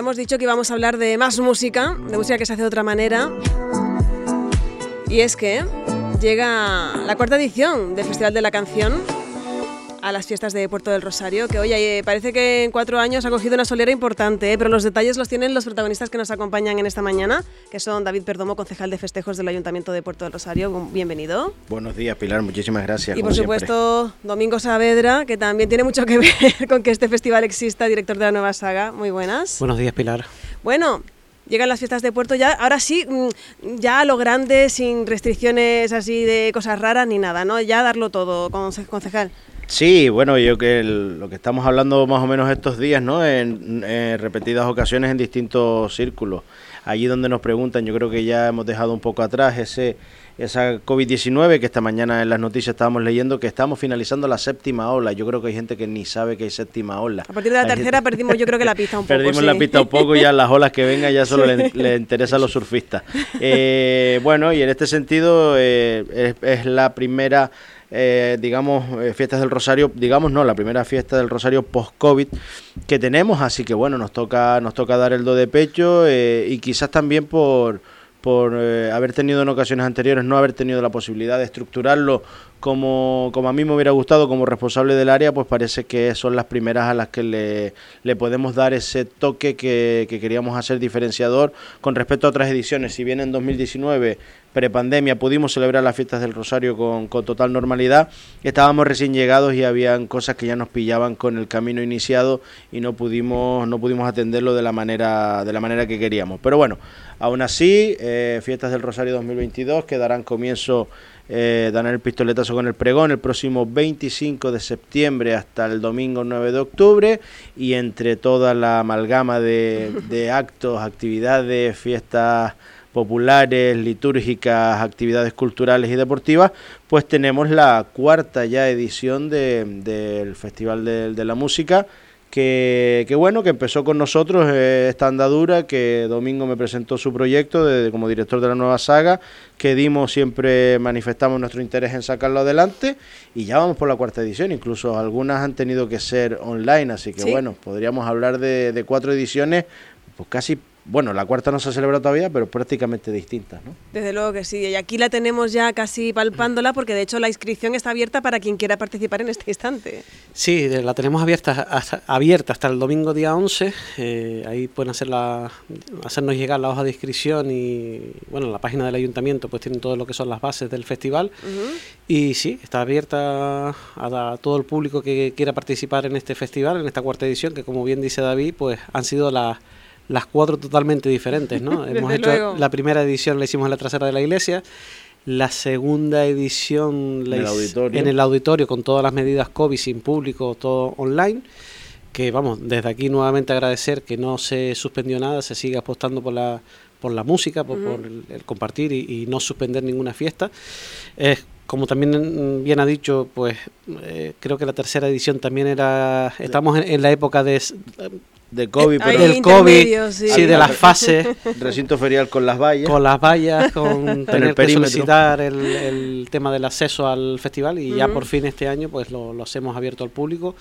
habíamos dicho que íbamos a hablar de más música, de música que se hace de otra manera. Y es que llega la cuarta edición del Festival de la Canción a las fiestas de Puerto del Rosario, que hoy eh, parece que en cuatro años ha cogido una solera importante, eh, pero los detalles los tienen los protagonistas que nos acompañan en esta mañana, que son David Perdomo, concejal de festejos del Ayuntamiento de Puerto del Rosario. Bienvenido. Buenos días, Pilar, muchísimas gracias. Y por supuesto, Domingo Saavedra, que también tiene mucho que ver con que este festival exista, director de la nueva saga. Muy buenas. Buenos días, Pilar. Bueno, llegan las fiestas de Puerto ya, ahora sí, mm, ya a lo grande, sin restricciones así de cosas raras ni nada, ¿no? Ya darlo todo, concejal. Sí, bueno, yo que lo que estamos hablando más o menos estos días, ¿no? En, repetidas ocasiones en distintos círculos. Allí donde nos preguntan, yo creo que ya hemos dejado un poco atrás ese esa COVID-19 que esta mañana en las noticias estábamos leyendo que estamos finalizando la séptima ola. Yo creo que hay gente que ni sabe que hay séptima ola. A partir de la tercera perdimos yo creo que la pista un poco. Perdimos la pista un poco y ya las olas que vengan ya solo le, interesa a los surfistas. Eh, bueno, y en este sentido eh, es la primera eh, digamos, eh, fiestas del Rosario, digamos no, la primera fiesta del Rosario post-COVID que tenemos, así que bueno, nos toca, nos toca dar el do de pecho eh, y quizás también por por haber tenido en ocasiones anteriores, no haber tenido la posibilidad de estructurarlo como, como a mí me hubiera gustado como responsable del área, pues parece que son las primeras a las que le, le podemos dar ese toque que, que, queríamos hacer diferenciador con respecto a otras ediciones. Si bien en 2019 prepandemia pudimos celebrar las fiestas del Rosario con, total normalidad. Estábamos recién llegados y habían cosas que ya nos pillaban con el camino iniciado y no pudimos, no pudimos atenderlo de la manera, de la manera que queríamos. Pero bueno, aún así, eh, fiestas del Rosario 2022 que darán comienzo eh, dan el pistoletazo con el pregón el próximo 25 de septiembre hasta el domingo 9 de octubre. Y entre toda la amalgama de, de actos, actividades, fiestas populares, litúrgicas, actividades culturales y deportivas, pues tenemos la cuarta ya edición del Festival de, la Música, que, bueno, que empezó con nosotros eh, esta andadura, que Domingo me presentó su proyecto de, como director de la nueva saga, que dimos, siempre manifestamos nuestro interés en sacarlo adelante y ya vamos por la cuarta edición, incluso algunas han tenido que ser online, así que bueno, podríamos hablar de, de cuatro ediciones pues casi bueno, la cuarta no se ha celebrado todavía, pero prácticamente distinta, ¿no? Desde luego que sí, y aquí la tenemos ya casi palpándola, porque de hecho la inscripción está abierta para quien quiera participar en este instante. Sí, la tenemos abierta hasta, abierta hasta el domingo día 11, eh, ahí pueden hacer la, hacernos llegar la hoja de inscripción y, bueno, la página del ayuntamiento pues tienen todo lo que son las bases del festival, y sí, está abierta a, a todo el público que quiera participar en este festival, en esta cuarta edición, que como bien dice David, pues han sido las las cuatro totalmente diferentes, ¿no? Hemos hecho la primera edición la hicimos en la trasera de la iglesia, la segunda edición la en, el auditorio. en el auditorio con todas las medidas COVID sin público, todo online. Que vamos, desde aquí nuevamente agradecer que no se suspendió nada, se sigue apostando por la, por la música, por, el, compartir y, no suspender ninguna fiesta. como también bien ha dicho, pues eh, creo que la tercera edición también era, estamos en la época de de COVID, pero del COVID, sí. de las fases. Recinto ferial con las vallas. Con las vallas, con tener que solicitar el, tema del acceso al festival y ya por fin este año pues lo, hemos abierto al público.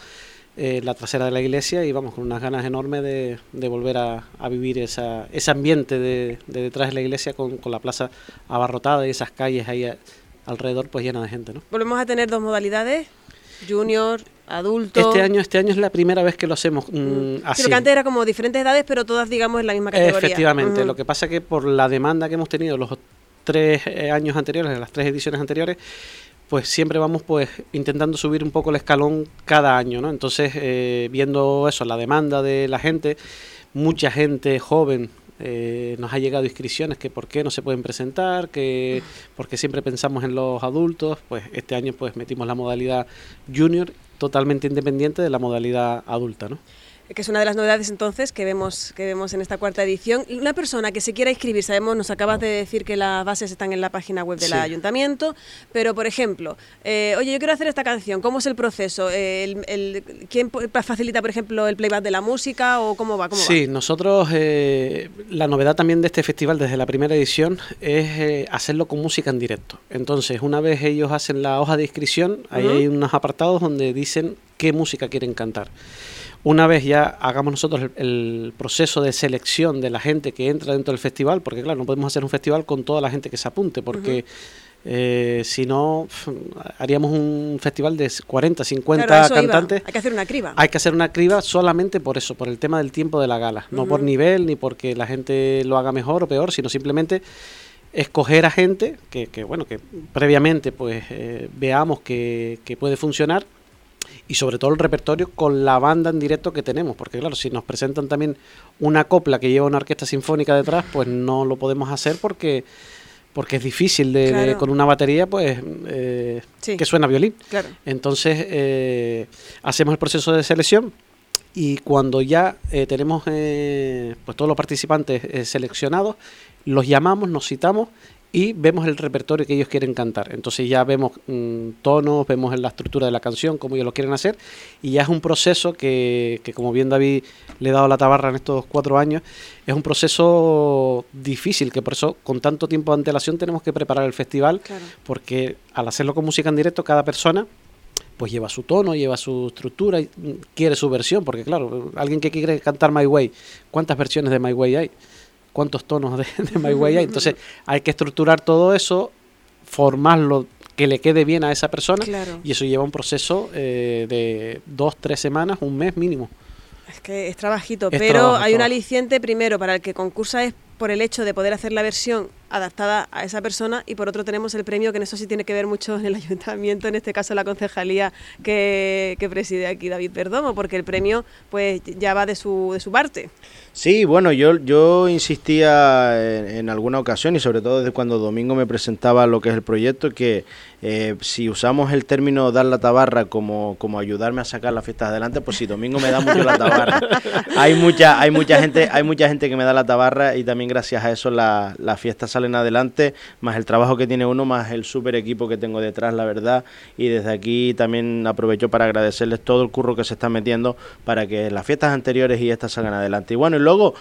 Eh, la trasera de la iglesia y vamos con unas ganas enormes de, volver a, vivir esa, ese ambiente de, detrás de la iglesia con, con, la plaza abarrotada y esas calles ahí alrededor pues llenas de gente. ¿no? Volvemos a tener dos modalidades, junior adulto. Este año, este año es la primera vez que lo hacemos mm, mm. así. que antes era como diferentes edades, pero todas, digamos, en la misma categoría. Efectivamente. Lo que pasa es que por la demanda que hemos tenido los tres eh, años anteriores, las tres ediciones anteriores, pues siempre vamos pues intentando subir un poco el escalón cada año, ¿no? Entonces, eh, viendo eso, la demanda de la gente, mucha gente joven eh, nos ha llegado inscripciones que por qué no se pueden presentar, que porque siempre pensamos en los adultos, pues este año pues metimos la modalidad junior totalmente independiente de la modalidad adulta, ¿no? Que es una de las novedades entonces que vemos, que vemos en esta cuarta edición. Una persona que se quiera inscribir, sabemos, nos acabas de decir que las bases están en la página web del ayuntamiento, pero por ejemplo, eh, oye, yo quiero hacer esta canción, ¿cómo es el proceso? El, ¿Quién facilita, por ejemplo, el playback de la música o cómo va? Cómo sí, nosotros, eh, la novedad también de este festival desde la primera edición es eh, hacerlo con música en directo. Entonces, una vez ellos hacen la hoja de inscripción, ahí hay unos apartados donde dicen qué música quieren cantar. Una vez ya hagamos nosotros el, proceso de selección de la gente que entra dentro del festival, porque claro, no podemos hacer un festival con toda la gente que se apunte, porque eh, si no, haríamos un festival de 40, 50 cantantes. Hay que hacer una criba. Hay que hacer una criba solamente por eso, por el tema del tiempo de la gala. No por nivel, ni porque la gente lo haga mejor o peor, sino simplemente escoger a gente que, que bueno, que previamente pues eh, veamos que, que puede funcionar y sobre todo el repertorio con la banda en directo que tenemos, porque claro, si nos presentan también una copla que lleva una orquesta sinfónica detrás, pues no lo podemos hacer porque porque es difícil de, con una batería pues eh, que suena violín. Entonces eh, hacemos el proceso de selección y cuando ya eh, tenemos pues todos los participantes seleccionados, los llamamos, nos citamos y vemos el repertorio que ellos quieren cantar. Entonces ya vemos mm, tonos, vemos la estructura de la canción, cómo ellos lo quieren hacer, y ya es un proceso que, que, como bien David le ha dado la tabarra en estos cuatro años, es un proceso difícil, que por eso con tanto tiempo de antelación tenemos que preparar el festival, porque al hacerlo con música en directo, cada persona pues lleva su tono, lleva su estructura, y mm, quiere su versión, porque claro, alguien que quiere cantar My Way, ¿cuántas versiones de My Way hay? Cuántos tonos de, My Way hay. Entonces hay que estructurar todo eso, formarlo que le quede bien a esa persona y eso lleva un proceso eh, de dos, tres semanas, un mes mínimo. Es que es trabajito, pero hay un aliciente primero para el que concursa es por el hecho de poder hacer la versión adaptada a esa persona y por otro tenemos el premio que en eso sí tiene que ver mucho en el ayuntamiento, en este caso la concejalía que, que preside aquí David Perdomo, porque el premio pues ya va de su, de su parte. Sí, bueno, yo, yo insistía en, alguna ocasión y sobre todo desde cuando Domingo me presentaba lo que es el proyecto, que eh, si usamos el término dar la tabarra como, como ayudarme a sacar las fiestas adelante, pues si Domingo me da mucho la tabarra. hay mucha, hay mucha gente, hay mucha gente que me da la tabarra y también gracias a eso las fiestas salen adelante, más el trabajo que tiene uno, más el super equipo que tengo detrás, la verdad. Y desde aquí también aprovecho para agradecerles todo el curro que se está metiendo para que las fiestas anteriores y estas salgan adelante. Y bueno, y luego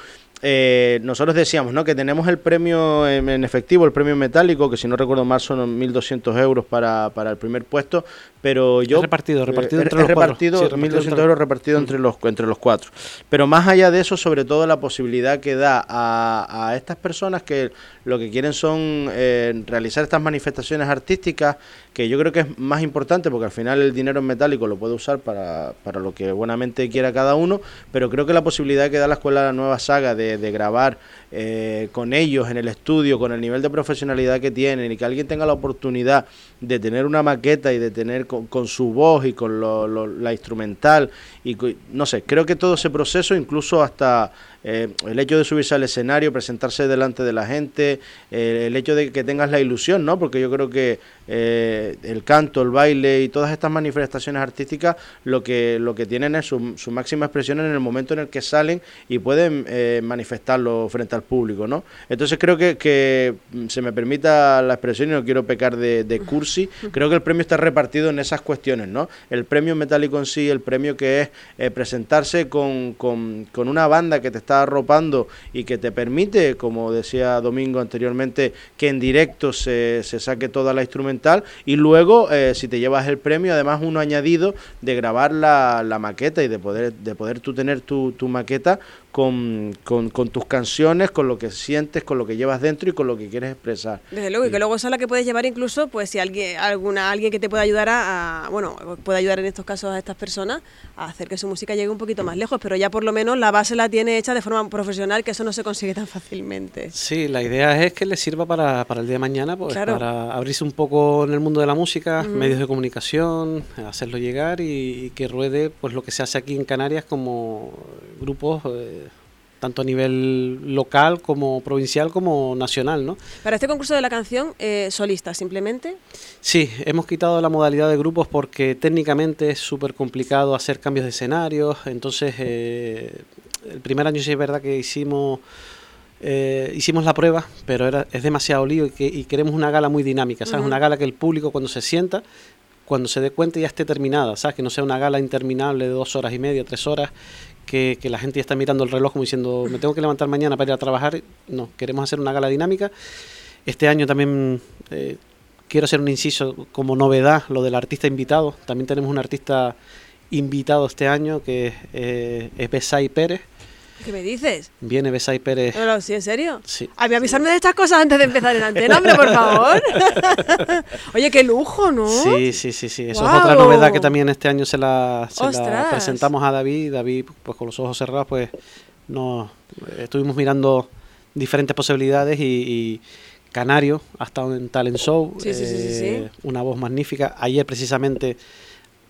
eh, nosotros decíamos ¿no? que tenemos el premio en, efectivo, el premio metálico, que si no recuerdo mal son 1.200 euros para, para el primer puesto, pero yo... repartido, repartido entre los repartido, cuatro. 1.200 euros repartido entre los, entre los cuatro. Pero más allá de eso, sobre todo la posibilidad que da a, a estas personas que lo que quieren son eh, realizar estas manifestaciones artísticas, que yo creo que es más importante porque al final el dinero en metálico lo puede usar para, para lo que buenamente quiera cada uno, pero creo que la posibilidad que da la Escuela de la Nueva Saga de, de grabar eh, con ellos en el estudio, con el nivel de profesionalidad que tienen y que alguien tenga la oportunidad de tener una maqueta y de tener con, su voz y con la instrumental y no sé, creo que todo ese proceso, incluso hasta eh, el hecho de subirse al escenario, presentarse delante de la gente, eh, el hecho de que tengas la ilusión, ¿no? Porque yo creo que eh, el canto, el baile y todas estas manifestaciones artísticas lo que, lo que tienen es su, máxima expresión en el momento en el que salen y pueden manifestarlo frente al público, ¿no? Entonces creo que, que mm, se me permita la expresión y no quiero pecar de, de cursi, creo que el premio está repartido en esas cuestiones, ¿no? El premio metálico en sí, el premio que es presentarse con, con, con una banda que te está arropando y que te permite, como decía Domingo anteriormente, que en directo se, se saque toda la instrumental. Y luego, eh, si te llevas el premio, además uno añadido de grabar la, la maqueta y de poder, de poder tú tener tu, tu maqueta con, con, tus canciones, con lo que sientes, con lo que llevas dentro y con lo que quieres expresar. Desde luego, y que luego esa es la que puedes llevar incluso, pues si alguien, alguna, alguien que te pueda ayudar a, bueno, puede ayudar en estos casos a estas personas a hacer que su música llegue un poquito más lejos, pero ya por lo menos la base la tiene hecha de forma profesional, que eso no se consigue tan fácilmente. Sí, la idea es que le sirva para, para el día de mañana, pues para abrirse un poco en el mundo de la música, medios de comunicación, hacerlo llegar y, que ruede pues lo que se hace aquí en Canarias como grupos eh, tanto a nivel local como provincial como nacional, ¿no? Para este concurso de la canción, eh, solista simplemente. Sí, hemos quitado la modalidad de grupos porque técnicamente es súper complicado hacer cambios de escenarios, entonces eh, el primer año sí es verdad que hicimos... Eh, hicimos la prueba, pero era, es demasiado lío y, que, y queremos una gala muy dinámica, ¿sabes? Una gala que el público cuando se sienta, cuando se dé cuenta ya esté terminada, ¿sabes? Que no sea una gala interminable de dos horas y media, tres horas, que, la gente ya está mirando el reloj como diciendo, me tengo que levantar mañana para ir a trabajar. No, queremos hacer una gala dinámica. Este año también eh, quiero hacer un inciso como novedad, lo del artista invitado. También tenemos un artista invitado este año, que es, eh, es Besay Pérez. ¿Qué me dices? Viene Besay Pérez. No, ¿sí, ¿En serio? Sí. A mí avisarme de estas cosas antes de empezar en antena, hombre, por favor. Oye, qué lujo, ¿no? Sí, sí, sí, sí. Eso es otra novedad que también este año se la, se la ¡Ostras! presentamos a David. David, pues con los ojos cerrados, pues no estuvimos mirando diferentes posibilidades y, y Canario ha estado en Talent Show, Sí, sí, sí, sí, sí. eh, una voz magnífica. Ayer precisamente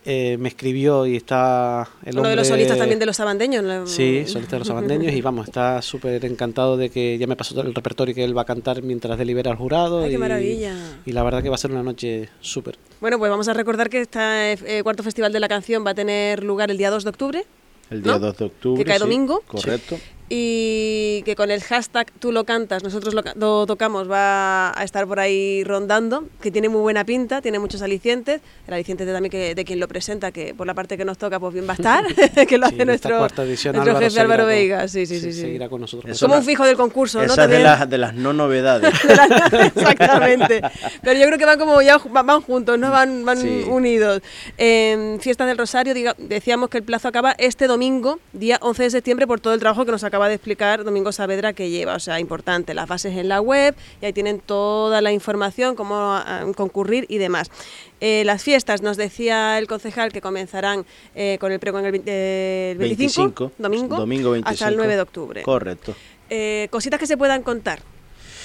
eh, me escribió y está el Uno de los hombre- solistas también de los sabandeños. ¿no? Sí, solista de los abandeños y vamos, está súper encantado de que ya me pasó todo el repertorio que él va a cantar mientras delibera al jurado. Ay, qué y- maravilla. Y la verdad que va a ser una noche súper. Bueno, pues vamos a recordar que este eh, cuarto festival de la canción va a tener lugar el día 2 de octubre El día ¿no? 2 de octubre. Que cae sí, domingo. Correcto. Y que con el hashtag tú lo cantas, nosotros lo, ca- lo tocamos, va a estar por ahí rondando, que tiene muy buena pinta, tiene muchos alicientes, el aliciente de también que, de quien lo presenta, que por la parte que nos toca, pues bien va a estar, que lo hace nuestro, edición nuestro Álvaro jefe Álvaro Veiga, sí, sí, sí. sí. Seguirá con nosotros. No- un fijo del concurso, ¿no? De las, de las no novedades. Exactamente. Pero yo creo que van como ya van juntos, ¿no? Van, van Sí. unidos. En Fiesta del Rosario, diga- decíamos que el plazo acaba este domingo, día 11 de septiembre, por todo el trabajo que nos acaba de explicar Domingo Saavedra que lleva. O sea, importante, las bases en la web, y ahí tienen toda la información, cómo ah, concurrir y demás. Eh, las fiestas, nos decía el concejal que comenzarán eh, con el pregón el, eh, el 25, 25, domingo, domingo hasta el 25. 9 de octubre. Correcto. Eh, cositas que se puedan contar.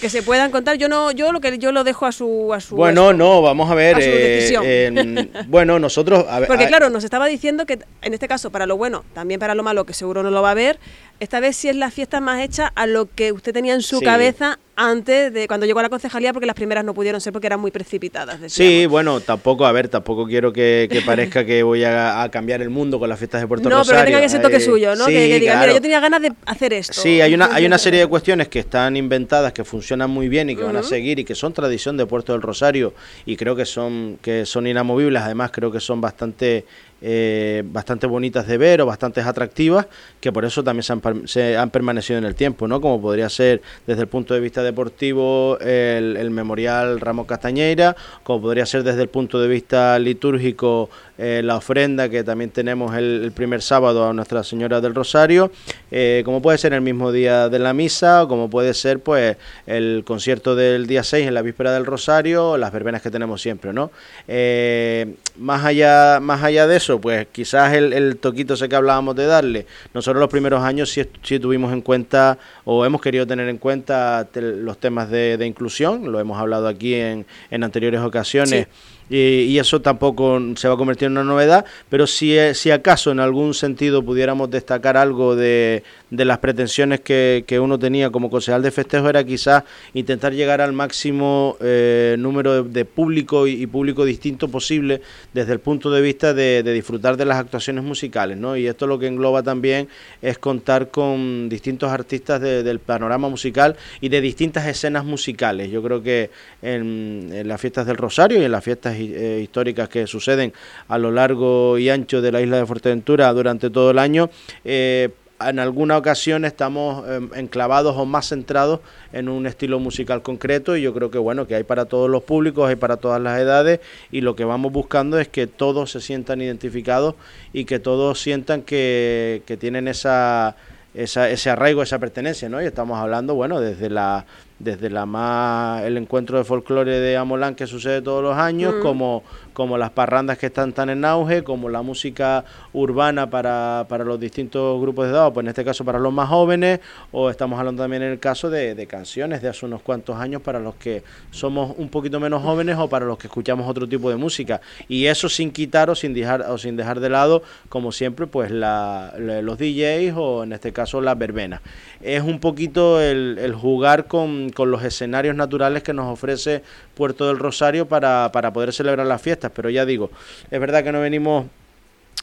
Que se puedan contar, yo no, yo lo que yo lo dejo a su a su Bueno, no, vamos a ver. a su eh, bueno, nosotros. A ver, Porque a- claro, nos estaba diciendo que en este caso para lo bueno, también para lo malo, que seguro no lo va a ver, esta vez sí es la fiesta más hecha a lo que usted tenía en su Sí. cabeza antes de cuando llegó a la concejalía, porque las primeras no pudieron ser porque eran muy precipitadas. Sí, bueno, tampoco, a ver, tampoco quiero que, que parezca que voy a, a cambiar el mundo con las fiestas de Puerto No, Rosario. pero que tenga ese toque Eh, suyo, ¿no? sí, que, que diga, mira, yo tenía ganas de hacer esto. Sí, hay una, hay una serie de cuestiones que están inventadas, que funcionan muy bien y que van a seguir y que son tradición de Puerto del Rosario y creo que son, que son inamovibles, además creo que son bastante, eh, bastante bonitas de ver o bastante atractivas, que por eso también se han, se han permanecido en el tiempo, ¿no? Como podría ser desde el punto de vista deportivo el Memorial Ramos Castañeira, como podría ser desde el punto de vista litúrgico eh, la ofrenda que también tenemos el, el primer sábado a Nuestra Señora del Rosario, eh, como puede ser el mismo día de la misa, o como puede ser pues el concierto del día 6 en la víspera del Rosario, las verbenas que tenemos siempre, ¿no? Eh, más allá, más allá de eso, pues quizás el, el toquito ese que hablábamos de darle, nosotros los primeros años sí, sí tuvimos en cuenta o hemos querido tener en cuenta los temas de, de inclusión, lo hemos hablado aquí en, en anteriores ocasiones. Y, eso tampoco se va a convertir en una novedad, pero si, eh, si acaso en algún sentido pudiéramos destacar algo de, de las pretensiones que, que uno tenía como concejal de festejo era quizás intentar llegar al máximo eh, número de, público y, público distinto posible desde el punto de vista de, disfrutar de las actuaciones musicales, ¿no? Y esto lo que engloba también es contar con distintos artistas de- del panorama musical y de distintas escenas musicales. Yo creo que en, en las fiestas del Rosario y en las fiestas eh, históricas que suceden a lo largo y ancho de la isla de Fuerteventura durante todo el año, eh, en alguna ocasión estamos eh, enclavados o más centrados en un estilo musical concreto y yo creo que bueno que hay para todos los públicos hay para todas las edades y lo que vamos buscando es que todos se sientan identificados y que todos sientan que, que tienen esa, esa ese arraigo esa pertenencia no y estamos hablando bueno desde la desde la más el encuentro de folclore de Amolán que sucede todos los años Mm. como como las parrandas que están tan en auge, como la música urbana para, para los distintos grupos de edad, pues en este caso para los más jóvenes, o estamos hablando también en el caso de, de canciones de hace unos cuantos años para los que somos un poquito menos jóvenes o para los que escuchamos otro tipo de música. Y eso sin quitar o sin dejar, o sin dejar de lado, como siempre, pues la, la- los DJs o en este caso las verbenas. Es un poquito el, el jugar con, con los escenarios naturales que nos ofrece Puerto del Rosario para, para poder celebrar las fiestas. Pero ya digo, es verdad que no venimos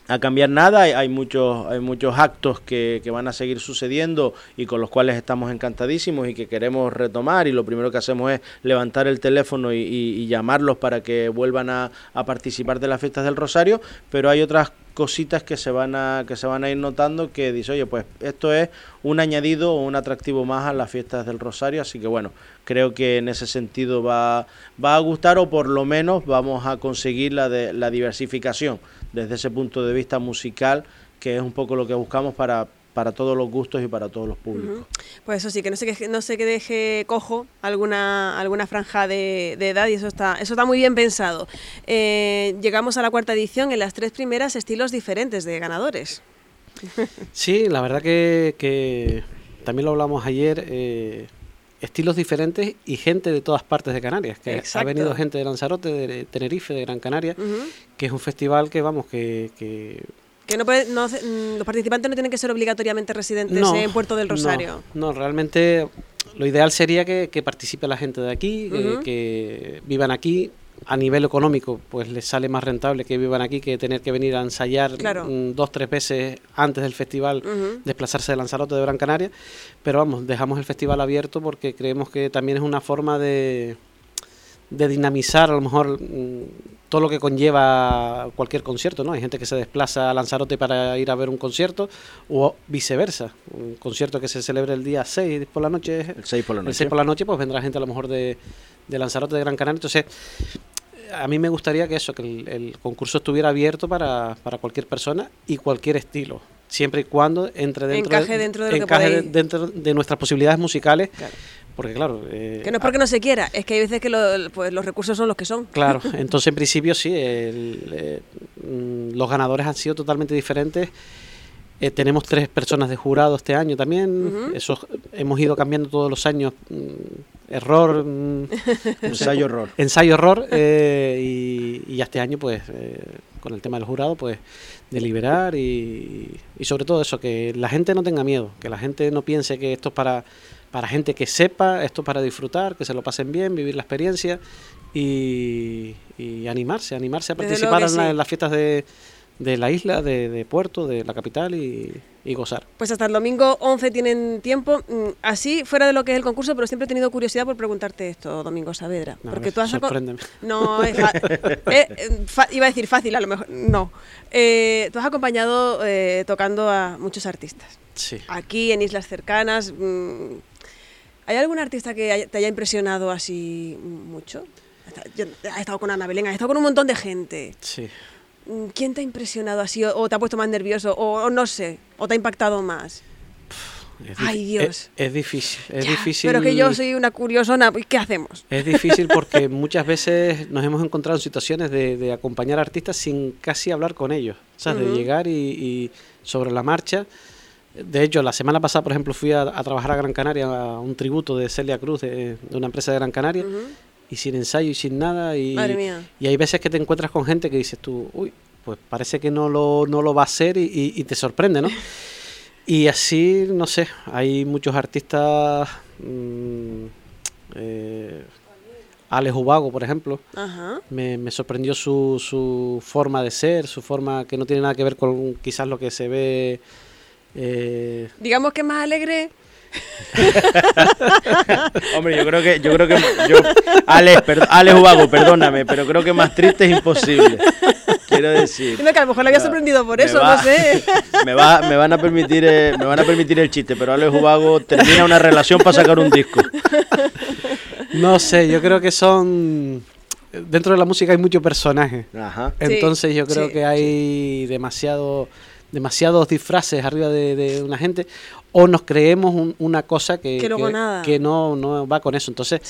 a cambiar nada, hay, muchos hay muchos actos que, que van a seguir sucediendo y con los cuales estamos encantadísimos y que queremos retomar y lo primero que hacemos es levantar el teléfono y, y- y llamarlos para que vuelvan a, a participar de las fiestas del Rosario, pero hay otras cositas que se van a que se van a ir notando que dice oye pues esto es un añadido o un atractivo más a las fiestas del Rosario así que bueno creo que en ese sentido va va a gustar o por lo menos vamos a conseguir la de la diversificación desde ese punto de vista musical que es un poco lo que buscamos para para todos los gustos y para todos los públicos. Pues eso sí, que no sé que no sé que deje cojo alguna alguna franja de, edad y eso está eso está muy bien pensado. Eh, llegamos a la cuarta edición en las tres primeras estilos diferentes de ganadores. Sí, la verdad que, también lo hablamos ayer. Eh, estilos diferentes y gente de todas partes de Canarias. Que ha venido gente de Lanzarote, de Tenerife, de Gran Canaria, que es un festival que, vamos, que, que que no, puede, no mm, los participantes no tienen que ser obligatoriamente residentes en Puerto del Rosario. No, realmente lo ideal sería que, participe la gente de aquí, que, vivan aquí. A nivel económico, pues les sale más rentable que vivan aquí que tener que venir a ensayar mm, dos, tres veces antes del festival, desplazarse de Lanzarote de Gran Canaria. Pero vamos, dejamos el festival abierto porque creemos que también es una forma de, de dinamizar a lo mejor mm, todo lo que conlleva cualquier concierto, ¿no? Hay gente que se desplaza a Lanzarote para ir a ver un concierto o viceversa, un concierto que se celebre el día 6 por la noche, el 6 por la noche, el 6 por la noche pues vendrá gente a lo mejor de, de Lanzarote de Gran Canaria, entonces a mí me gustaría que eso, que el, concurso estuviera abierto para, para, cualquier persona y cualquier estilo, siempre y cuando entre dentro, encaje dentro, de, encaje dentro de nuestras posibilidades musicales. Porque claro... Eh, que no es porque no se quiera, es que hay veces que pues, los recursos son los que son. Claro, entonces en principio sí, eh, mm, los ganadores han sido totalmente diferentes. Eh, tenemos tres personas de jurado este año también. Eso hemos ido cambiando todos los años. Mm, error. Mm, ensayo error. Ensayo error. y, y, este año, pues, con el tema del jurado, pues, deliberar y, y sobre todo eso, que la gente no tenga miedo, que la gente no piense que esto es para para gente que sepa esto para disfrutar, que se lo pasen bien, vivir la experiencia y, animarse, animarse a participar en, las fiestas de, la isla, de, Puerto, de la capital y, gozar. Pues hasta el domingo 11 tienen tiempo. Mm, así, fuera de lo que es el concurso, pero siempre he tenido curiosidad por preguntarte esto, Domingo Saavedra. porque tú has No, es eh, eh, iba a decir fácil, a lo mejor. No. Eh, tú has acompañado tocando a muchos artistas. Sí. Aquí, en islas cercanas. Mm, ¿Hay algún artista que te haya impresionado así mucho? Has estado con Ana Belén, has estado con un montón de gente. Sí. Mm, ¿Quién te ha impresionado así o te ha puesto más nervioso o, no sé, o te ha impactado más? Ay, Dios. Es, difícil, es difícil. Pero que yo soy una curiosona, ¿y qué hacemos? Es difícil porque muchas veces nos hemos encontrado en situaciones de, acompañar a artistas sin casi hablar con ellos. O sea, de llegar y sobre la marcha de hecho, la semana pasada, por ejemplo, fui a, trabajar a Gran Canaria a un tributo de Celia Cruz, de, una empresa de Gran Canaria, y sin ensayo y sin nada. Y, y hay veces que te encuentras con gente que dices tú, uy, pues parece que no lo, no lo va a hacer y, te sorprende, ¿no? y así, no sé, hay muchos artistas. Mmm, eh, Alex Ubago, por ejemplo, Me, me, sorprendió su, su forma de ser, su forma que no tiene nada que ver con quizás lo que se ve eh, Digamos que más alegre. Hombre, yo creo que, yo creo que, yo, Alex, Ubago, perdóname, pero creo que más triste es imposible. Quiero decir. que a lo mejor le había sorprendido por eso, no sé. Me, va, me van a permitir, eh, me van a permitir el chiste, pero Alex Ubago termina una relación para sacar un disco. No sé, yo creo que son dentro de la música hay mucho personaje. Ajá. Entonces yo creo que hay demasiado demasiados disfraces arriba de, una gente o nos creemos una cosa que, que, no, no va con eso. Entonces,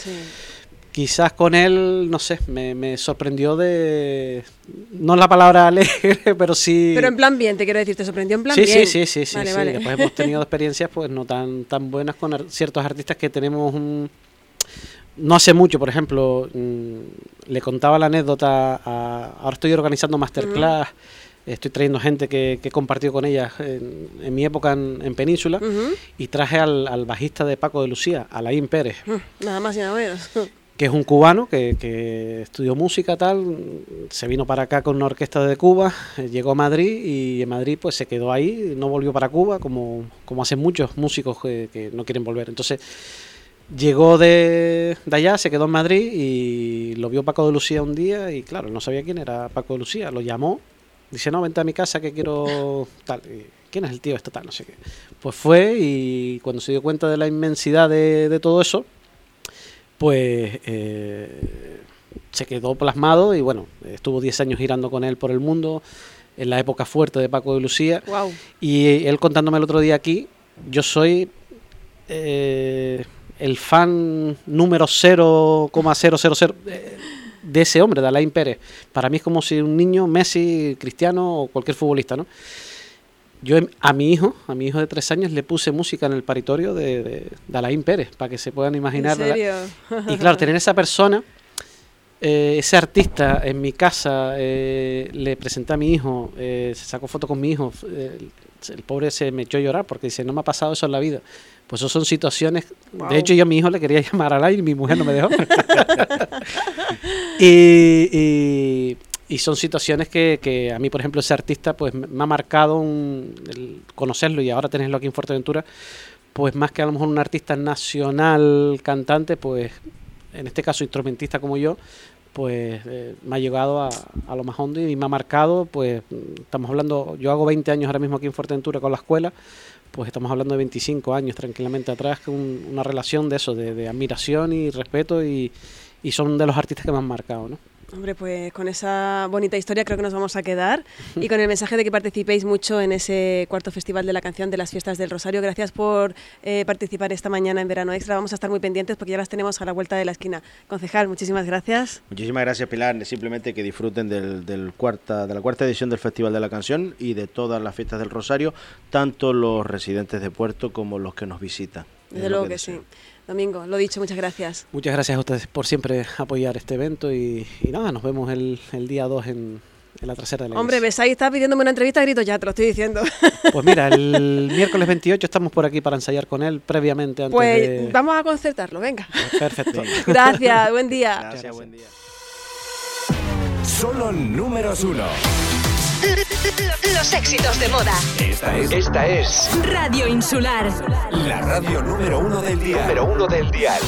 quizás con él, no sé, me, sorprendió de... No la palabra alegre, pero sí... Pero en plan bien, te quiero decir, te sorprendió en plan sí, bien. Sí, sí, sí, sí, Después hemos tenido experiencias pues no tan, tan buenas con ciertos artistas que tenemos un... No hace mucho, por ejemplo, mm, le contaba la anécdota, ahora estoy organizando masterclass. Estoy trayendo gente que, que he compartido con ella en, mi época en, Península y traje al, bajista de Paco de Lucía, Alain Pérez. Nada más y nada menos. Que es un cubano que, que, estudió música tal, se vino para acá con una orquesta de Cuba, eh, llegó a Madrid y en Madrid pues se quedó ahí, no volvió para Cuba como, como hacen muchos músicos que, que no quieren volver. Entonces llegó de, de, allá, se quedó en Madrid y lo vio Paco de Lucía un día y claro, no sabía quién era Paco de Lucía, lo llamó Dice, no, vente a mi casa que quiero tal. ¿Quién es el tío este tal? No sé qué. Pues fue y cuando se dio cuenta de la inmensidad de, todo eso, pues eh, se quedó plasmado y bueno, estuvo 10 años girando con él por el mundo en la época fuerte de Paco de Lucía. Y él contándome el otro día aquí, yo soy eh, el fan número 0,000 de ese hombre, de Alain Pérez. Para mí es como si un niño, Messi, Cristiano o cualquier futbolista, ¿no? Yo em, a mi hijo, a mi hijo de tres años, le puse música en el paritorio de, de, Alain Pérez, para que se puedan imaginar. Y claro, tener esa persona, eh, ese artista en mi casa, eh, le presenté a mi hijo, eh, se sacó foto con mi hijo, el pobre se me echó a llorar porque dice, no me ha pasado eso en la vida. Pues eso son situaciones. De hecho, yo a mi hijo le quería llamar al aire y mi mujer no me dejó. y, son situaciones que, a mí, por ejemplo, ese artista, pues me ha marcado el conocerlo y ahora tenerlo aquí en Fuerteventura, pues más que a lo mejor un artista nacional cantante, pues en este caso instrumentista como yo, pues eh, me ha llegado a, a, lo más hondo y me ha marcado, pues estamos hablando, yo hago 20 años ahora mismo aquí en Fuerteventura con la escuela, pues estamos hablando de 25 años tranquilamente atrás, con una relación de eso, de, admiración y respeto y, y, son de los artistas que me han marcado, ¿no? Hombre, pues con esa bonita historia creo que nos vamos a quedar y con el mensaje de que participéis mucho en ese cuarto festival de la canción de las fiestas del Rosario. Gracias por eh, participar esta mañana en Verano Extra. Vamos a estar muy pendientes porque ya las tenemos a la vuelta de la esquina. Concejal, muchísimas gracias. Muchísimas gracias, Pilar. Simplemente que disfruten del, cuarta, de la cuarta edición del Festival de la Canción y de todas las fiestas del Rosario, tanto los residentes de Puerto como los que nos visitan. Desde luego que sí. Domingo, lo dicho, muchas gracias. Muchas gracias a ustedes por siempre apoyar este evento y, nada, nos vemos el, día 2 en, la trasera de la Hombre, ves, ahí está pidiéndome una entrevista, grito ya, te lo estoy diciendo. Pues mira, el miércoles 28 estamos por aquí para ensayar con él previamente. Antes pues vamos a concertarlo, venga. Perfecto. Gracias, buen día. Gracias, buen día. Solo números uno. Los éxitos de moda. Esta es, esta es Radio Insular. La radio número uno del día. Número uno del dial.